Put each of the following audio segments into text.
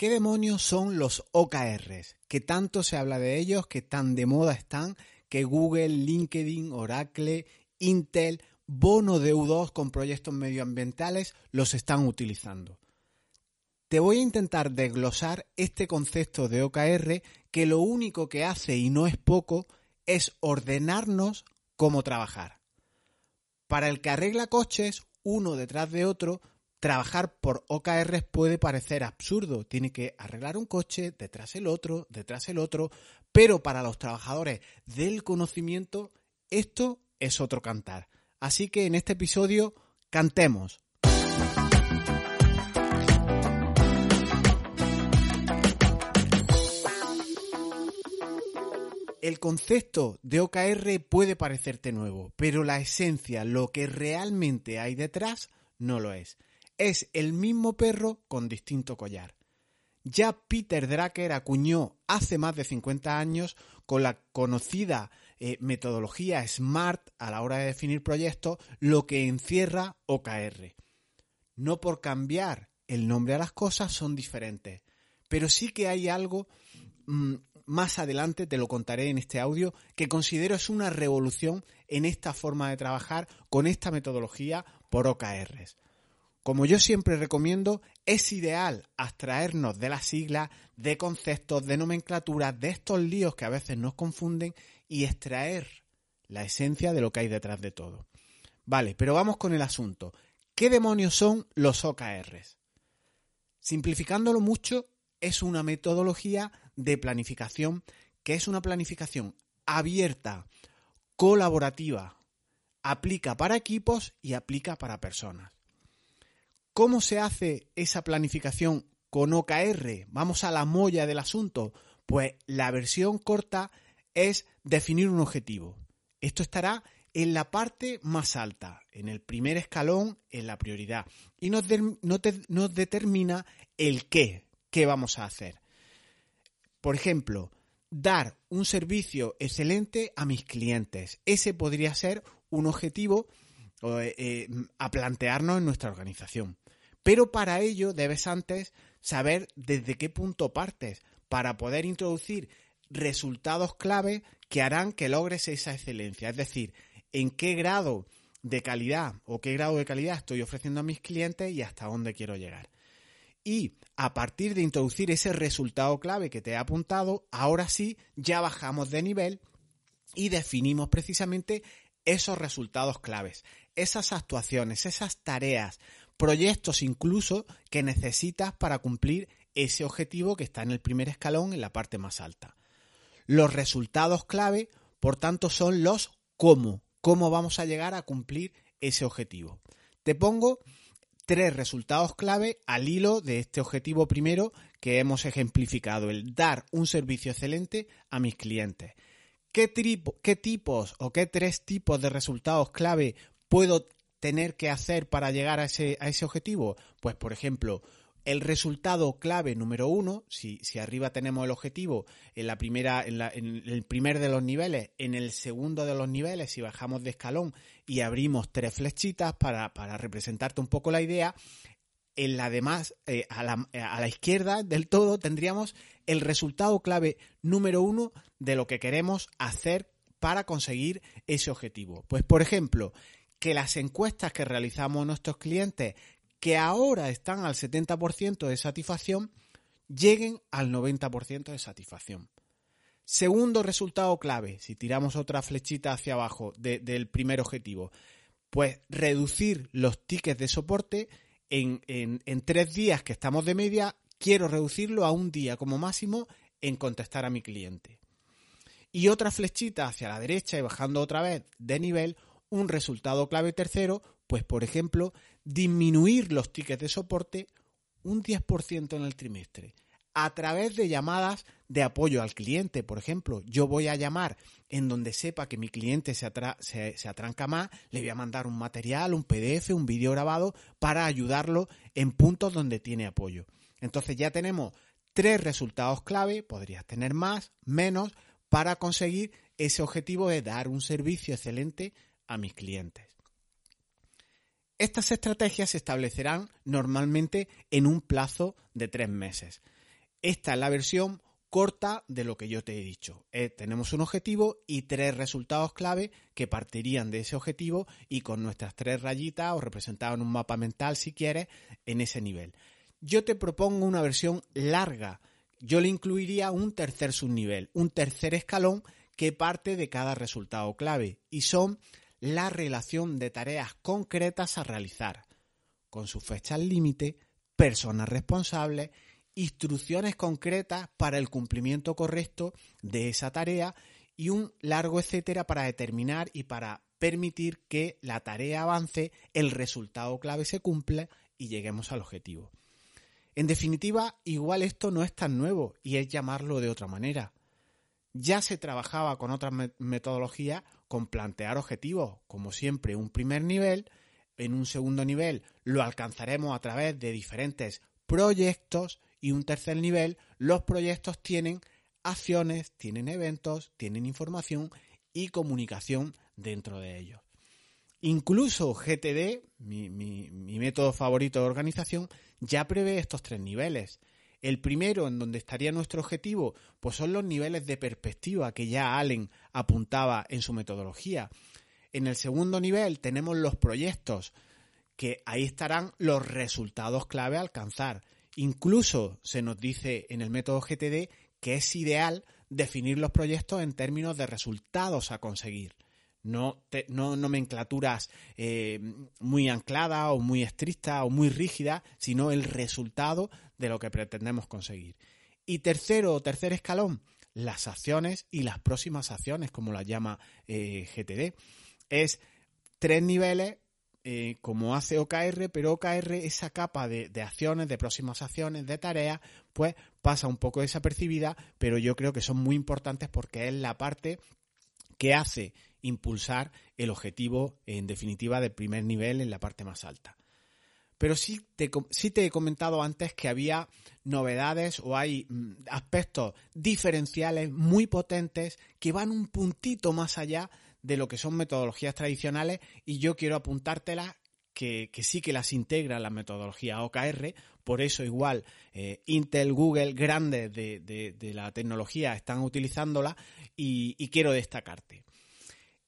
¿Qué demonios son los OKRs? Que tanto se habla de ellos, que tan de moda están, que Google, LinkedIn, Oracle, Intel, Bono de U2 con proyectos medioambientales los están utilizando. Te voy a intentar desglosar este concepto de OKR que lo único que hace, y no es poco, es ordenarnos cómo trabajar. Para el que arregla coches, uno detrás de otro, trabajar por OKRs puede parecer absurdo. Tiene que arreglar un coche, detrás el otro, detrás el otro, pero para los trabajadores del conocimiento esto es otro cantar. Así que en este episodio cantemos. El concepto de OKR puede parecerte nuevo, pero la esencia, lo que realmente hay detrás, no lo es es el mismo perro con distinto collar. Ya Peter Drucker acuñó hace más de 50 años con la conocida eh, metodología SMART a la hora de definir proyectos lo que encierra OKR. No por cambiar el nombre a las cosas son diferentes, pero sí que hay algo mm, más adelante, te lo contaré en este audio, que considero es una revolución en esta forma de trabajar con esta metodología por OKRs. Como yo siempre recomiendo, es ideal abstraernos de las siglas, de conceptos, de nomenclaturas, de estos líos que a veces nos confunden y extraer la esencia de lo que hay detrás de todo. Vale, pero vamos con el asunto. ¿Qué demonios son los OKRs? Simplificándolo mucho, es una metodología de planificación que es una planificación abierta, colaborativa, aplica para equipos y aplica para personas. ¿Cómo se hace esa planificación con OKR? Vamos a la molla del asunto. Pues la versión corta es definir un objetivo. Esto estará en la parte más alta, en el primer escalón, en la prioridad. Y nos, determina el qué, qué vamos a hacer. Por ejemplo, dar un servicio excelente a mis clientes. Ese podría ser un objetivo eh, eh, a plantearnos en nuestra organización. Pero para ello debes antes saber desde qué punto partes para poder introducir resultados clave que harán que logres esa excelencia. Es decir, en qué grado de calidad o qué grado de calidad estoy ofreciendo a mis clientes y hasta dónde quiero llegar. Y a partir de introducir ese resultado clave que te he apuntado, ahora sí ya bajamos de nivel y definimos precisamente esos resultados claves, esas actuaciones, esas tareas, proyectos incluso que necesitas para cumplir ese objetivo que está en el primer escalón, en la parte más alta. Los resultados clave, por tanto, son los cómo, cómo vamos a llegar a cumplir ese objetivo. Te pongo tres resultados clave al hilo de este objetivo primero que hemos ejemplificado, el dar un servicio excelente a mis clientes. ¿Qué, ¿Qué, tipos o qué tres tipos de resultados clave puedo tener que hacer para llegar a ese, a ese objetivo? Pues, por ejemplo, el resultado clave número uno, si, si arriba tenemos el objetivo en la primera, en, la, en, el primer de los niveles, en el segundo de los niveles, si bajamos de escalón y abrimos tres flechitas para, para representarte un poco la idea, en la demás, eh, a, la, a la izquierda del todo, tendríamos el resultado clave número uno de lo que queremos hacer para conseguir ese objetivo. Pues, por ejemplo, que las encuestas que realizamos nuestros clientes, que ahora están al 70% de satisfacción, lleguen al 90% de satisfacción. Segundo resultado clave, si tiramos otra flechita hacia abajo del primer objetivo, pues reducir los tickets de soporte en, en tres días que estamos de media, quiero reducirlo a un día como máximo en contestar a mi cliente. Y otra flechita hacia la derecha y bajando otra vez de nivel, un resultado clave tercero, pues por ejemplo, disminuir los tickets de soporte un 10% en el trimestre a través de llamadas de apoyo al cliente. Por ejemplo, yo voy a llamar en donde sepa que mi cliente se, se, atranca más, le voy a mandar un material, un PDF, un vídeo grabado para ayudarlo en puntos donde tiene apoyo. Entonces ya tenemos tres resultados clave, podrías tener más, menos, para conseguir ese objetivo de dar un servicio excelente a mis clientes. Estas estrategias se establecerán normalmente en un plazo de tres meses. Esta es la versión corta de lo que yo te he dicho. Eh, tenemos un objetivo y tres resultados clave que partirían de ese objetivo y con nuestras tres rayitas o representado en un mapa mental si quieres en ese nivel. Yo te propongo una versión larga. Yo le incluiría un tercer subnivel, un tercer escalón que parte de cada resultado clave y son la relación de tareas concretas a realizar, con sus fechas límite, personas responsables instrucciones concretas para el cumplimiento correcto de esa tarea y un largo etcétera para determinar y para permitir que la tarea avance, el resultado clave se cumpla y lleguemos al objetivo. En definitiva, igual esto no es tan nuevo y es llamarlo de otra manera. Ya se trabajaba con otras metodologías con plantear objetivos, como siempre un primer nivel, en un segundo nivel lo alcanzaremos a través de diferentes proyectos y un tercer nivel, los proyectos tienen acciones, tienen eventos, tienen información y comunicación dentro de ellos. Incluso GTD, mi, método favorito de organización, ya prevé estos tres niveles. El primero, en donde estaría nuestro objetivo, pues son los niveles de perspectiva que ya Allen apuntaba en su metodología. En el segundo nivel tenemos los proyectos, que ahí estarán los resultados clave a alcanzar. Incluso se nos dice en el método GTD que es ideal definir los proyectos en términos de resultados a conseguir. No, no nomenclaturas eh, muy ancladas o muy estrictas o muy rígidas, sino el resultado de lo que pretendemos conseguir. Y tercero o tercer escalón, las acciones y las próximas acciones, como las llama eh, GTD. Es tres niveles eh, como hace OKR, pero OKR, esa capa de, acciones, de próximas acciones, de tareas, pues pasa un poco desapercibida, pero yo creo que son muy importantes porque es la parte que hace impulsar el objetivo, en definitiva, de primer nivel en la parte más alta. Pero sí te, sí te he comentado antes que había novedades o hay mm, aspectos diferenciales muy potentes que van un puntito más allá de lo que son metodologías tradicionales y yo quiero apuntártelas que, sí que las integra la metodología OKR, por eso igual eh, Intel, Google, grandes de, la tecnología están utilizándola y, y quiero destacarte.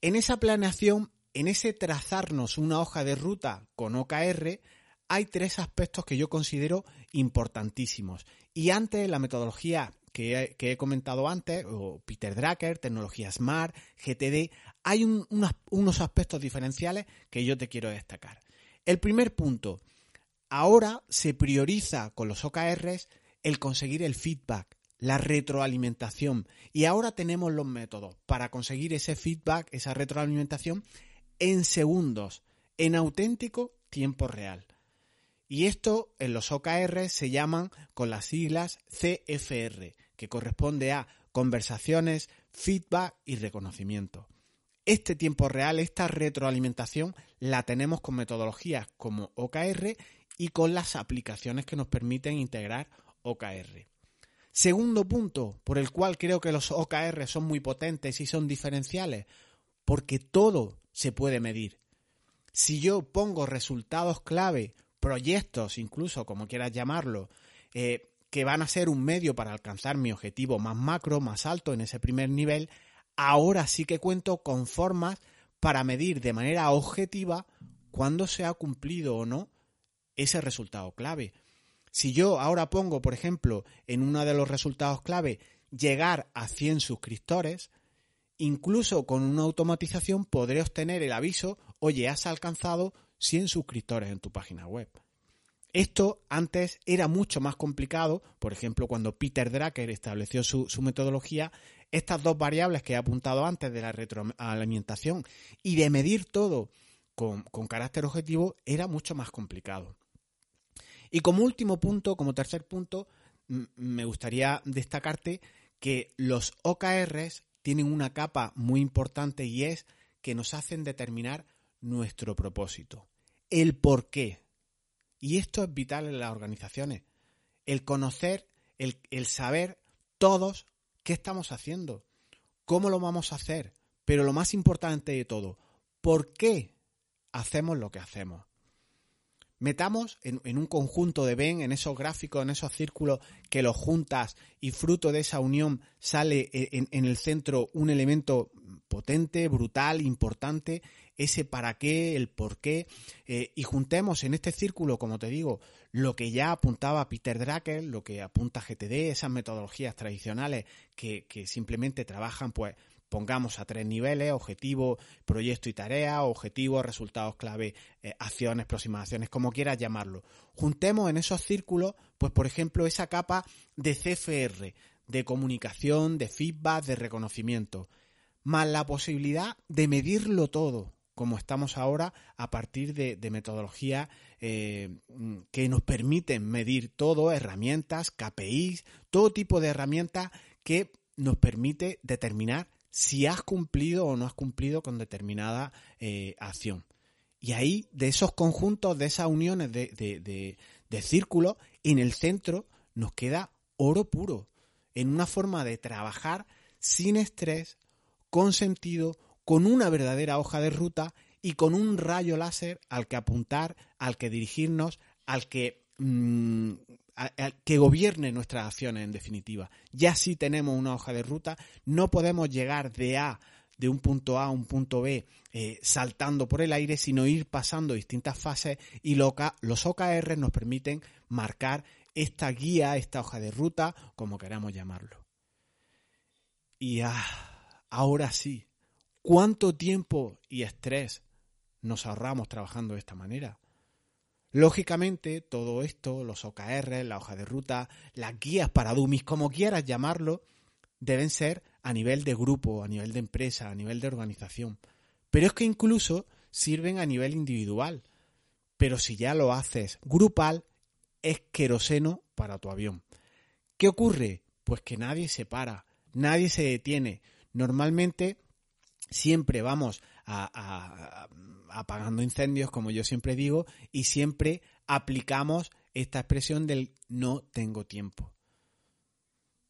En esa planeación, en ese trazarnos una hoja de ruta con OKR, hay tres aspectos que yo considero importantísimos. Y antes la metodología que he, comentado antes, o Peter Drucker, tecnología Smart, GTD, hay unos aspectos diferenciales que yo te quiero destacar. El primer punto, ahora se prioriza con los OKRs el conseguir el feedback, la retroalimentación. Y ahora tenemos los métodos para conseguir ese feedback, esa retroalimentación, en segundos, en auténtico tiempo real. Y esto en los OKR se llaman con las siglas CFR, que corresponde a conversaciones, feedback y reconocimiento. Este tiempo real, esta retroalimentación, la tenemos con metodologías como OKR y con las aplicaciones que nos permiten integrar OKR. Segundo punto, por el cual creo que los OKR son muy potentes y son diferenciales, porque todo se puede medir. Si yo pongo resultados clave, proyectos incluso, como quieras llamarlo, eh, que van a ser un medio para alcanzar mi objetivo más macro, más alto en ese primer nivel, ahora sí que cuento con formas para medir de manera objetiva cuándo se ha cumplido o no ese resultado clave. Si yo ahora pongo, por ejemplo, en uno de los resultados clave llegar a 100 suscriptores, incluso con una automatización podré obtener el aviso, oye, has alcanzado 100 suscriptores en tu página web. Esto antes era mucho más complicado, por ejemplo, cuando Peter Drucker estableció su, metodología, estas dos variables que he apuntado antes de la retroalimentación y de medir todo con, con carácter objetivo era mucho más complicado. Y como último punto, como tercer punto, me gustaría destacarte que los OKRs tienen una capa muy importante y es que nos hacen determinar nuestro propósito, el por qué y esto es vital en las organizaciones. El conocer, el, saber todos qué estamos haciendo, cómo lo vamos a hacer, pero lo más importante de todo, ¿por qué hacemos lo que hacemos? Metamos en, un conjunto de Ben, en esos gráficos, en esos círculos, que los juntas y fruto de esa unión sale e, en, el centro un elemento potente, brutal, importante, ese para qué, el por qué, eh, y juntemos en este círculo, como te digo, lo que ya apuntaba Peter Drucker, lo que apunta GTD, esas metodologías tradicionales que simplemente trabajan pues pongamos a tres niveles, objetivo, proyecto y tarea, objetivo, resultados clave, eh, acciones, aproximaciones, como quieras llamarlo. Juntemos en esos círculos, pues por ejemplo, esa capa de CFR, de comunicación, de feedback, de reconocimiento, más la posibilidad de medirlo todo, como estamos ahora, a partir de, metodologías eh, que nos permiten medir todo, herramientas, KPIs, todo tipo de herramientas que nos permite determinar si has cumplido o no has cumplido con determinada eh, acción. Y ahí, de esos conjuntos, de esas uniones de, de, de, círculos, en el centro nos queda oro puro, en una forma de trabajar sin estrés, con sentido, con una verdadera hoja de ruta y con un rayo láser al que apuntar, al que dirigirnos, al que que gobierne nuestras acciones en definitiva. Ya si tenemos una hoja de ruta, no podemos llegar de A de un punto A a un punto B eh, saltando por el aire, sino ir pasando distintas fases y los OKR nos permiten marcar esta guía, esta hoja de ruta, como queramos llamarlo. Y ah, ahora sí, ¿cuánto tiempo y estrés nos ahorramos trabajando de esta manera? Lógicamente, todo esto, los OKR, la hoja de ruta, las guías para dummies, como quieras llamarlo, deben ser a nivel de grupo, a nivel de empresa, a nivel de organización. Pero es que incluso sirven a nivel individual. Pero si ya lo haces grupal, es queroseno para tu avión. ¿Qué ocurre? Pues que nadie se para, nadie se detiene. Normalmente siempre vamos apagando incendios, como yo siempre digo, y siempre aplicamos esta expresión del no tengo tiempo.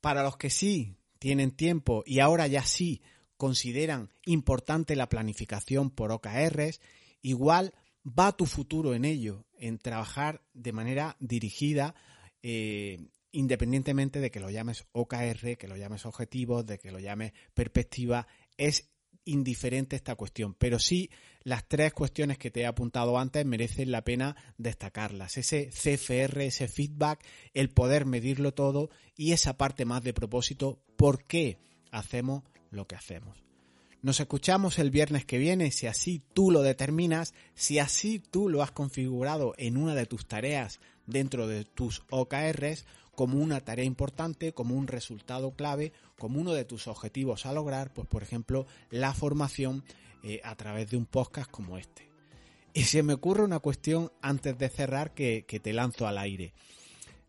Para los que sí tienen tiempo y ahora ya sí consideran importante la planificación por OKRs, igual va tu futuro en ello, en trabajar de manera dirigida, eh, independientemente de que lo llames OKR, que lo llames objetivos, de que lo llames perspectiva, es indiferente esta cuestión, pero sí las tres cuestiones que te he apuntado antes merecen la pena destacarlas. Ese CFR, ese feedback, el poder medirlo todo y esa parte más de propósito, ¿por qué hacemos lo que hacemos? Nos escuchamos el viernes que viene si así tú lo determinas, si así tú lo has configurado en una de tus tareas dentro de tus OKRs como una tarea importante, como un resultado clave, como uno de tus objetivos a lograr, pues por ejemplo la formación eh, a través de un podcast como este. Y se me ocurre una cuestión antes de cerrar que, que te lanzo al aire.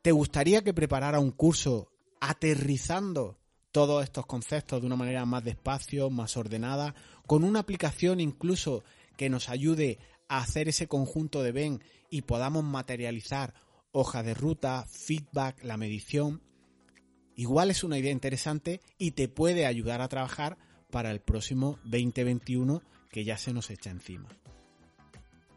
¿Te gustaría que preparara un curso aterrizando todos estos conceptos de una manera más despacio, más ordenada, con una aplicación incluso que nos ayude a hacer ese conjunto de Ben y podamos materializar hoja de ruta, feedback, la medición. Igual es una idea interesante y te puede ayudar a trabajar para el próximo 2021 que ya se nos echa encima.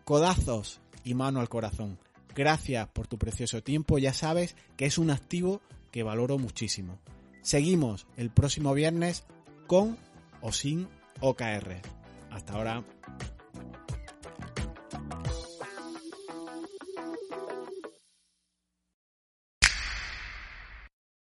Codazos y mano al corazón. Gracias por tu precioso tiempo, ya sabes que es un activo que valoro muchísimo. Seguimos el próximo viernes con o sin OKR. Hasta ahora.